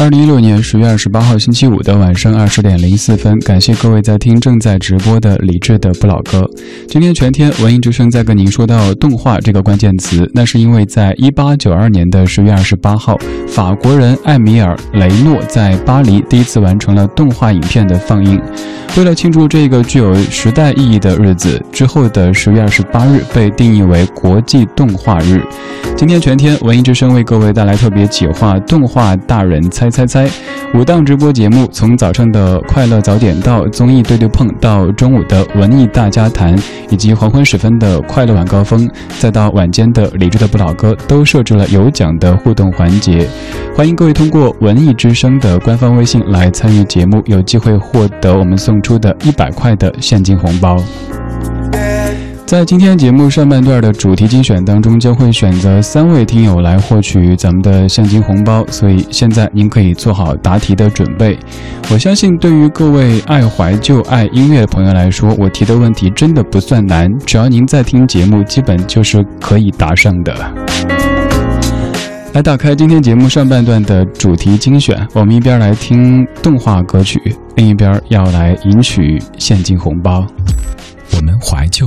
二零一六年十月二十八号星期五的晚上二十点零四分，感谢各位在听正在直播的李志的不老歌。今天全天文艺之声在跟您说到动画这个关键词，那是因为在一八九二年的十月二十八号，法国人艾米尔雷诺在巴黎第一次完成了动画影片的放映。为了庆祝这个具有时代意义的日子，之后的十月二十八日被定义为国际动画日。今天全天文艺之声为各位带来特别企划动画大人猜。猜猜，五档直播节目，从早上的快乐早点到综艺对对碰，到中午的文艺大家谈，以及黄昏时分的快乐晚高峰，再到晚间的理智的不老歌，都设置了有奖的互动环节。欢迎各位通过文艺之声的官方微信来参与节目，有机会获得我们送出的一百块的现金红包。在今天节目上半段的主题精选当中，将会选择三位听友来获取咱们的现金红包，所以现在您可以做好答题的准备。我相信，对于各位爱怀旧、爱音乐的朋友来说，我提的问题真的不算难，只要您在听节目，基本就是可以答上的。来打开今天节目上半段的主题精选，我们一边来听动画歌曲，另一边要来赢取现金红包。我们怀旧。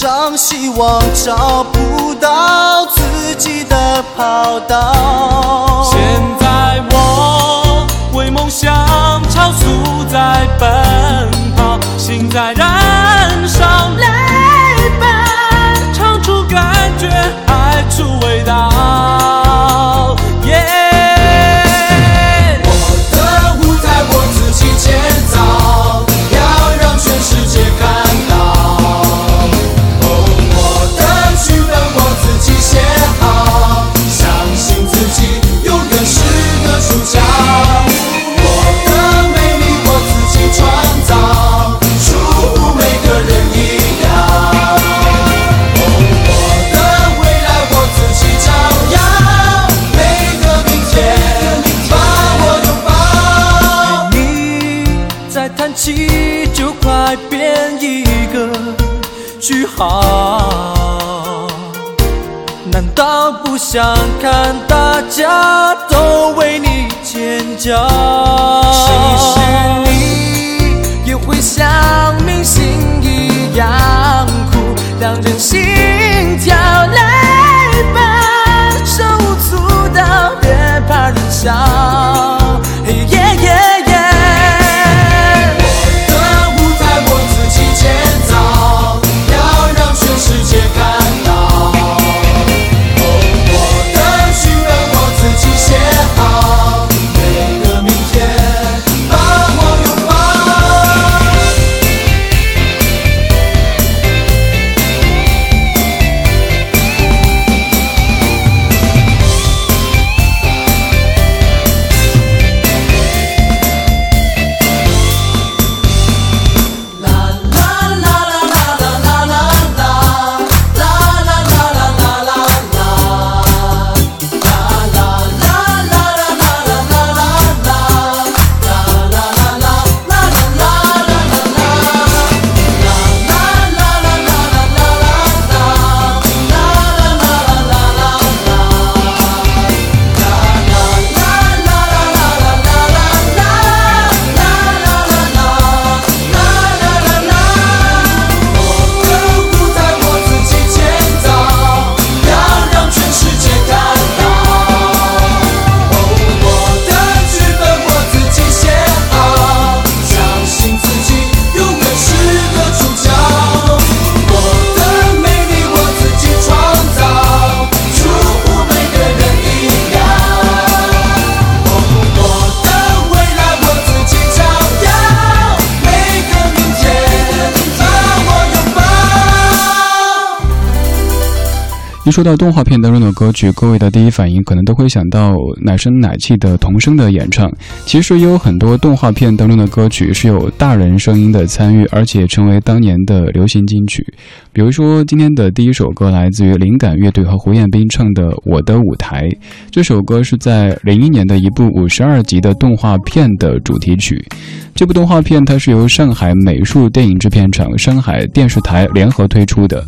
张希望找不到自己的跑道。现在我为梦想超速在奔跑，心在燃烧，家都为你尖叫？一说到动画片当中的歌曲，各位的第一反应可能都会想到奶声奶气的童声的演唱。其实也有很多动画片当中的歌曲是有大人声音的参与，而且成为当年的流行金曲。比如说今天的第一首歌来自于灵感乐队和胡彦斌唱的《我的舞台》，这首歌是在零一年的一部五十二集的动画片的主题曲。这部动画片它是由上海美术电影制片厂、上海电视台联合推出的。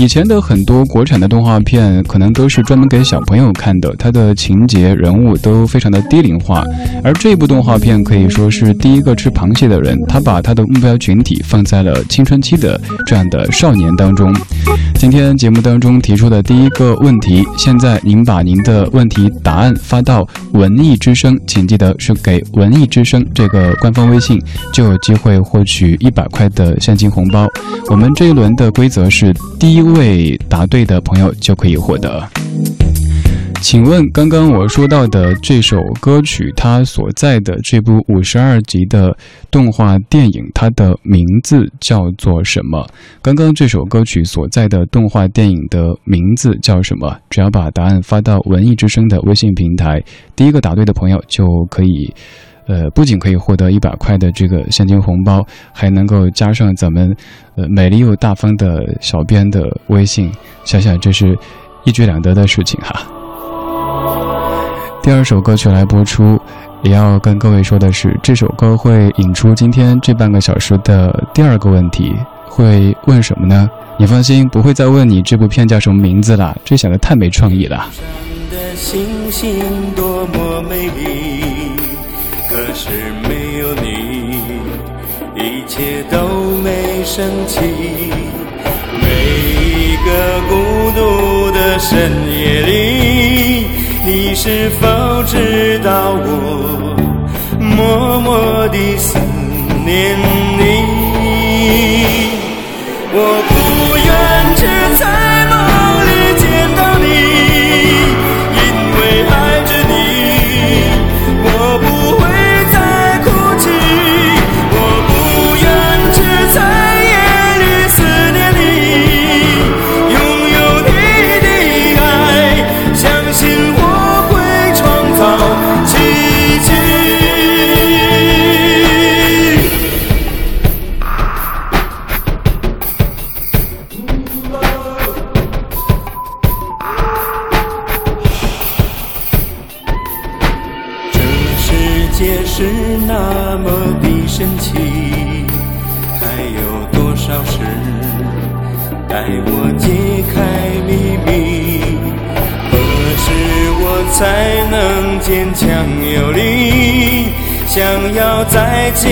以前的很多国产的动画片可能都是专门给小朋友看的，它的情节、人物都非常的低龄化。而这部动画片可以说是第一个吃螃蟹的人，他把他的目标群体放在了青春期的这样的少年当中。今天节目当中提出的第一个问题，现在您把您的问题答案发到文艺之声，请记得是给文艺之声这个官方微信，就有机会获取一百块的现金红包。我们这一轮的规则是第一位。答对的朋友就可以获得。请问，刚刚我说到的这首歌曲，它所在的这部五十二集的动画电影，它的名字叫做什么？刚刚这首歌曲所在的动画电影的名字叫什么？只要把答案发到文艺之声的微信平台，第一个答对的朋友就可以。呃，不仅可以获得一百块的这个现金红包，还能够加上咱们呃美丽又大方的小编的微信，想想这是一举两得的事情哈。第二首歌曲来播出，也要跟各位说的是，这首歌会引出今天这半个小时的第二个问题，会问什么呢？你放心，不会再问你这部片叫什么名字了，这想的太没创意了。的星星多么美丽可是没有你，一切都没升起。每一个孤独的深夜里，你是否知道我默默地思念你？我不那么的神奇还有多少事？待我揭开秘密何时我才能坚强有力？想要再见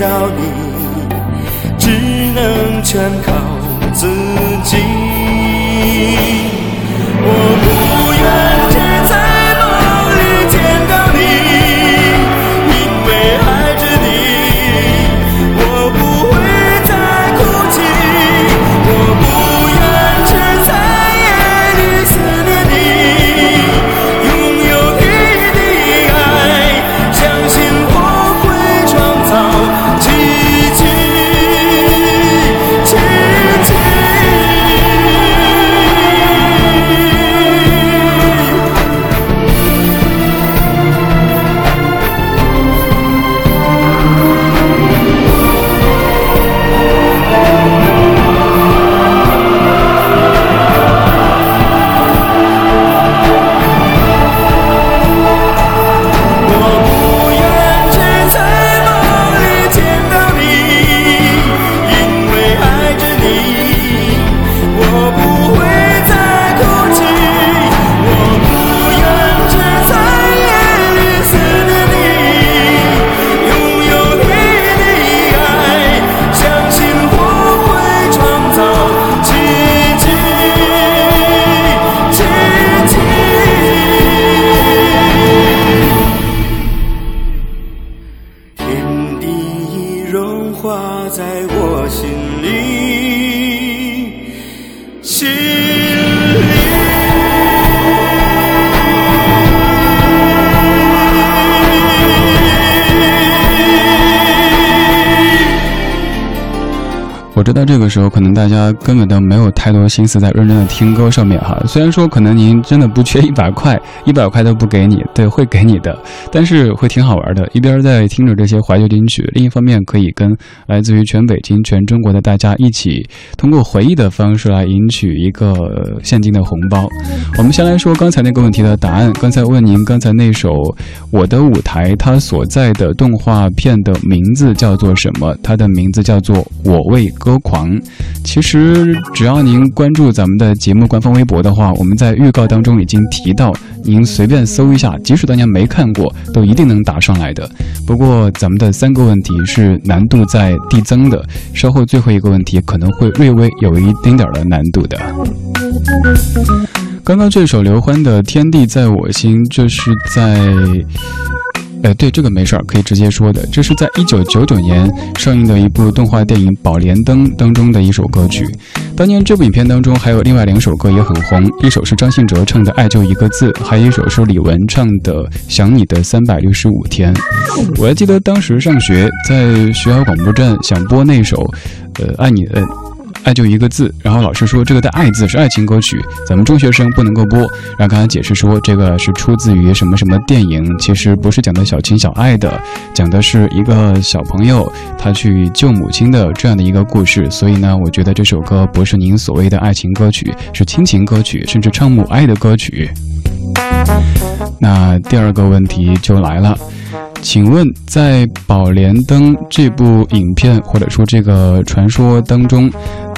到你只能全靠自己。时候可能大家根本都没有太多心思在认真的听歌上面哈。虽然说可能您真的不缺一百块，一百块都不给你，对，会给你的，但是会挺好玩的。一边在听着这些怀旧金曲，另一方面可以跟来自于全北京、全中国的大家一起，通过回忆的方式来赢取一个现金的红包。我们先来说刚才那个问题的答案。刚才问您，刚才那首《我的舞台》，它所在的动画片的名字叫做什么？它的名字叫做《我为歌狂》。其实只要您关注咱们的节目官方微博的话，我们在预告当中已经提到，您随便搜一下，即使大家没看过，都一定能答上来的。不过咱们的三个问题是难度在递增的，稍后最后一个问题可能会略微有一丁点儿的难度的。刚刚这首刘欢的《天地在我心》，这是在，呃，对，这个没事儿，可以直接说的。这是在一九九九年上映的一部动画电影《宝莲灯》当中的一首歌曲。当年这部影片当中还有另外两首歌也很红，一首是张信哲唱的《爱就一个字》，还有一首是李玟唱的《想你的三百六十五天》。我还记得当时上学，在学校广播站想播那首，呃，爱你，呃。爱就一个字，然后老师说这个的“爱”字是爱情歌曲，咱们中学生不能够播。然后刚才解释说这个是出自于什么什么电影，其实不是讲的小情小爱的，讲的是一个小朋友他去救母亲的这样的一个故事。所以呢，我觉得这首歌不是您所谓的爱情歌曲，是亲情歌曲，甚至唱母爱的歌曲。那第二个问题就来了。请问，在《宝莲灯》这部影片或者说这个传说当中，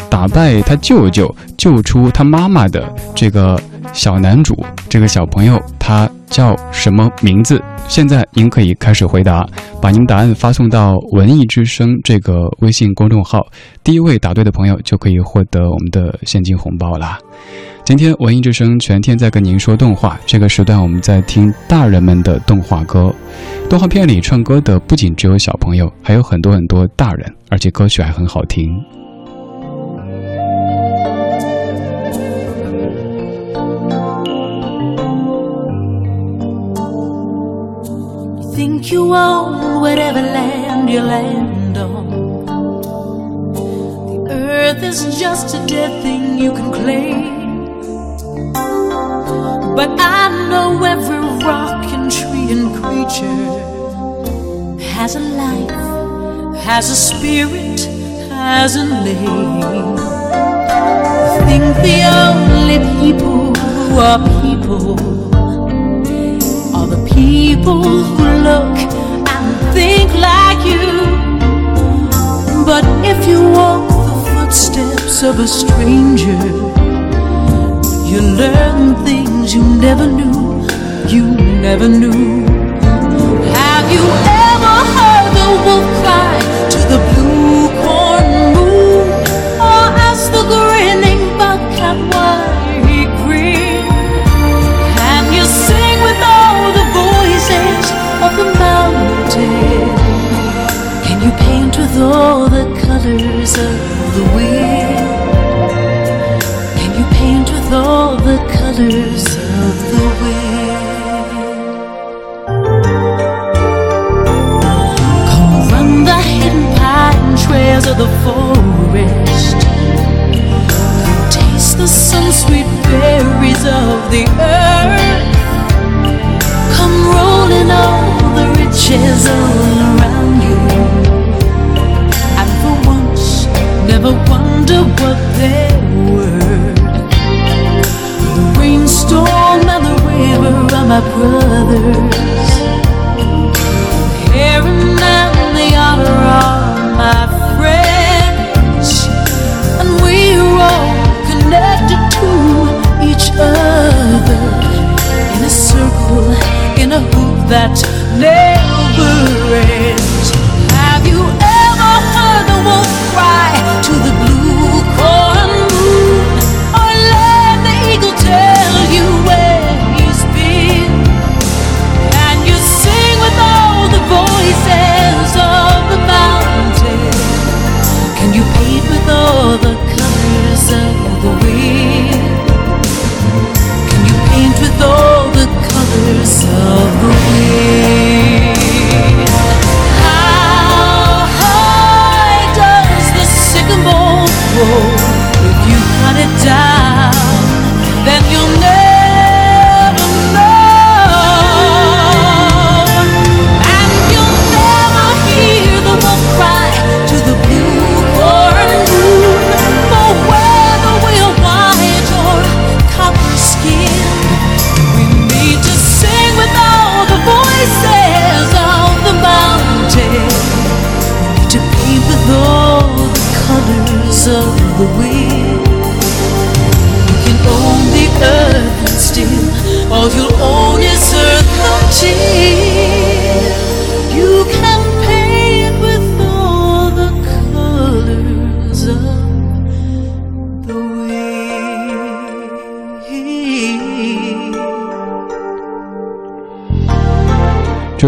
打败他舅舅、救出他妈妈的这个小男主，这个小朋友，他叫什么名字？现在您可以开始回答，把您答案发送到“文艺之声”这个微信公众号，第一位答对的朋友就可以获得我们的现金红包啦。今天文艺之声全天在跟您说动画，这个时段我们在听大人们的动画歌。动画片里唱歌的不仅只有小朋友，还有很多很多大人，而且歌曲还很好听。Think you own whatever land you land on. The earth is just a dead thing you can claim. But I know every rock and tree and creature has a life, has a spirit, has a name. Think the only people who are people the people who look and think like you. But if you walk the footsteps of a stranger, you learn things you never knew, you never knew. Have you ever heard the wolf cry all the colors of the wind? Can you paint with all the colors of the wind. Come run the hidden pine trails of the forest. Taste the sun sweet berries of the earth.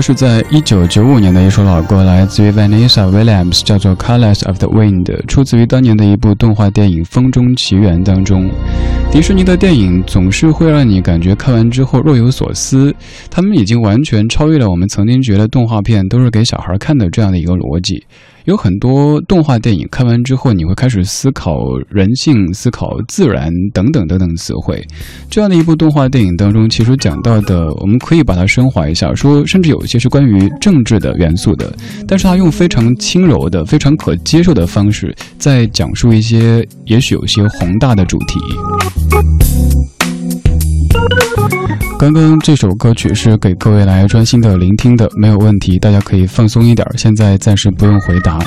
是在一九九五年的一首老歌，来自于 Vanessa Williams，叫做《Colors of the Wind》，出自于当年的一部动画电影《风中奇缘》当中。迪士尼的电影总是会让你感觉看完之后若有所思，他们已经完全超越了我们曾经觉得动画片都是给小孩看的这样的一个逻辑。有很多动画电影看完之后，你会开始思考人性、思考自然等等等等词汇。这样的一部动画电影当中，其实讲到的，我们可以把它升华一下，说甚至有一些是关于政治的元素的，但是它用非常轻柔的、非常可接受的方式，在讲述一些也许有些宏大的主题。刚刚这首歌曲是给各位来专心的聆听的，没有问题，大家可以放松一点。现在暂时不用回答，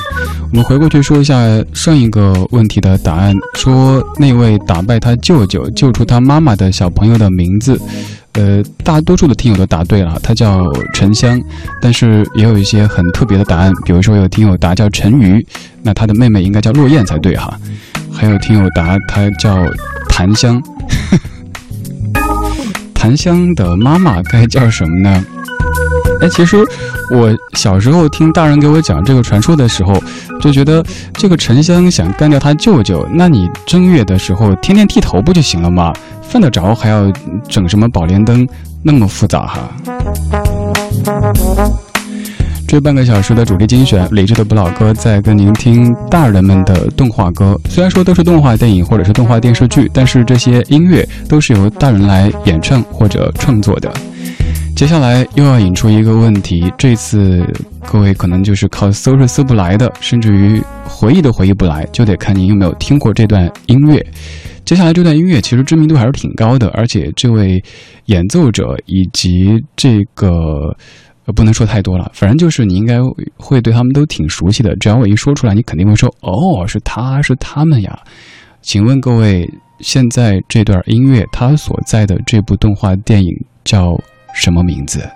我们回过去说一下上一个问题的答案。说那位打败他舅舅、救出他妈妈的小朋友的名字，呃，大多数的听友都答对了，他叫沉香。但是也有一些很特别的答案，比如说有听友答叫陈鱼，那他的妹妹应该叫落雁才对哈。还有听友答他叫檀香。檀香的妈妈该叫什么呢？哎，其实我小时候听大人给我讲这个传说的时候，就觉得这个沉香想干掉他舅舅，那你正月的时候天天剃头不就行了吗？犯得着还要整什么宝莲灯，那么复杂哈？这半个小时的主题精选，理智的不老哥在跟您听大人们的动画歌。虽然说都是动画电影或者是动画电视剧，但是这些音乐都是由大人来演唱或者创作的。接下来又要引出一个问题，这次各位可能就是靠搜是搜不来的，甚至于回忆都回忆不来，就得看您有没有听过这段音乐。接下来这段音乐其实知名度还是挺高的，而且这位演奏者以及这个。呃，不能说太多了，反正就是你应该会对他们都挺熟悉的。只要我一说出来，你肯定会说：“哦，是他是他们呀。”请问各位，现在这段音乐它所在的这部动画电影叫什么名字？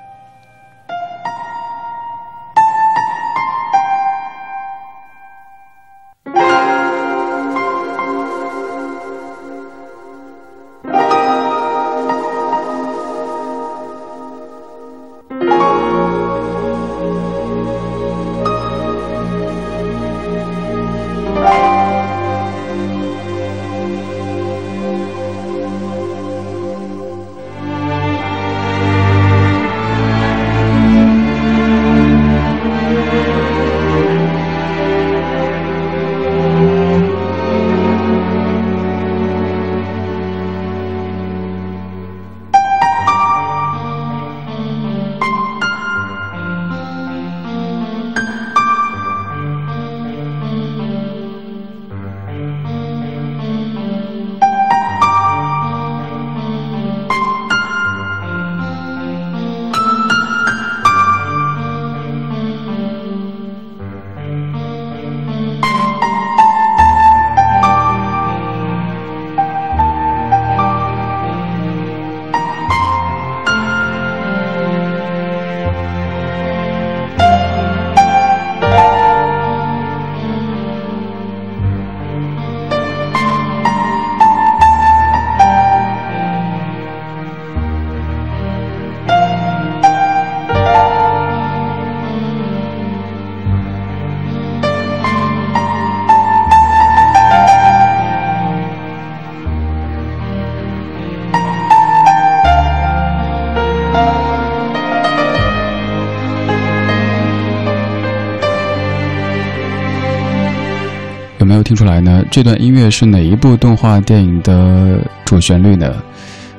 听出来呢？这段音乐是哪一部动画电影的主旋律呢？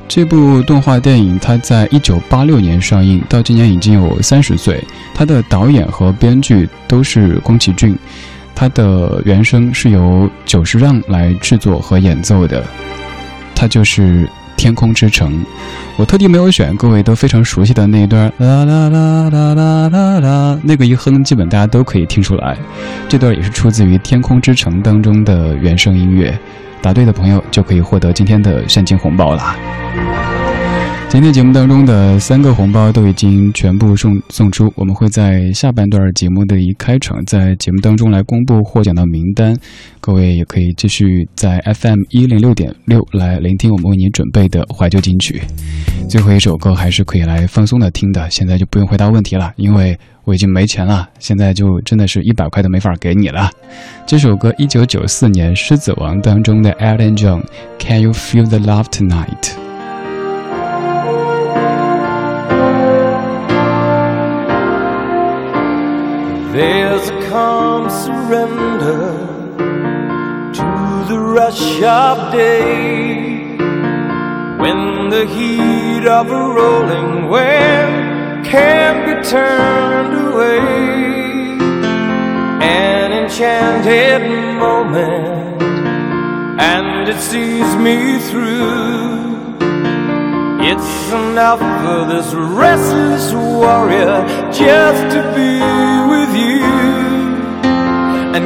这部动画电影它在一九八六年上映，到今年已经有三十岁。它的导演和编剧都是宫崎骏，它的原声是由久石让来制作和演奏的，它就是《天空之城》。我特地没有选各位都非常熟悉的那一段啦啦啦啦啦啦啦，那个一哼，基本大家都可以听出来。这段也是出自于《天空之城》当中的原声音乐。答对的朋友就可以获得今天的现金红包了。今天节目当中的三个红包都已经全部送送出，我们会在下半段节目的一开场，在节目当中来公布获奖的名单。各位也可以继续在 FM 一零六点六来聆听我们为您准备的怀旧金曲。最后一首歌还是可以来放松的听的，现在就不用回答问题了，因为我已经没钱了，现在就真的是一百块都没法给你了。这首歌一九九四年《狮子王》当中的 Alan John，Can you feel the love tonight？There's a calm surrender to the rush of day when the heat of a rolling wave can be turned away. An enchanted moment, and it sees me through. It's enough for this restless warrior just to be with.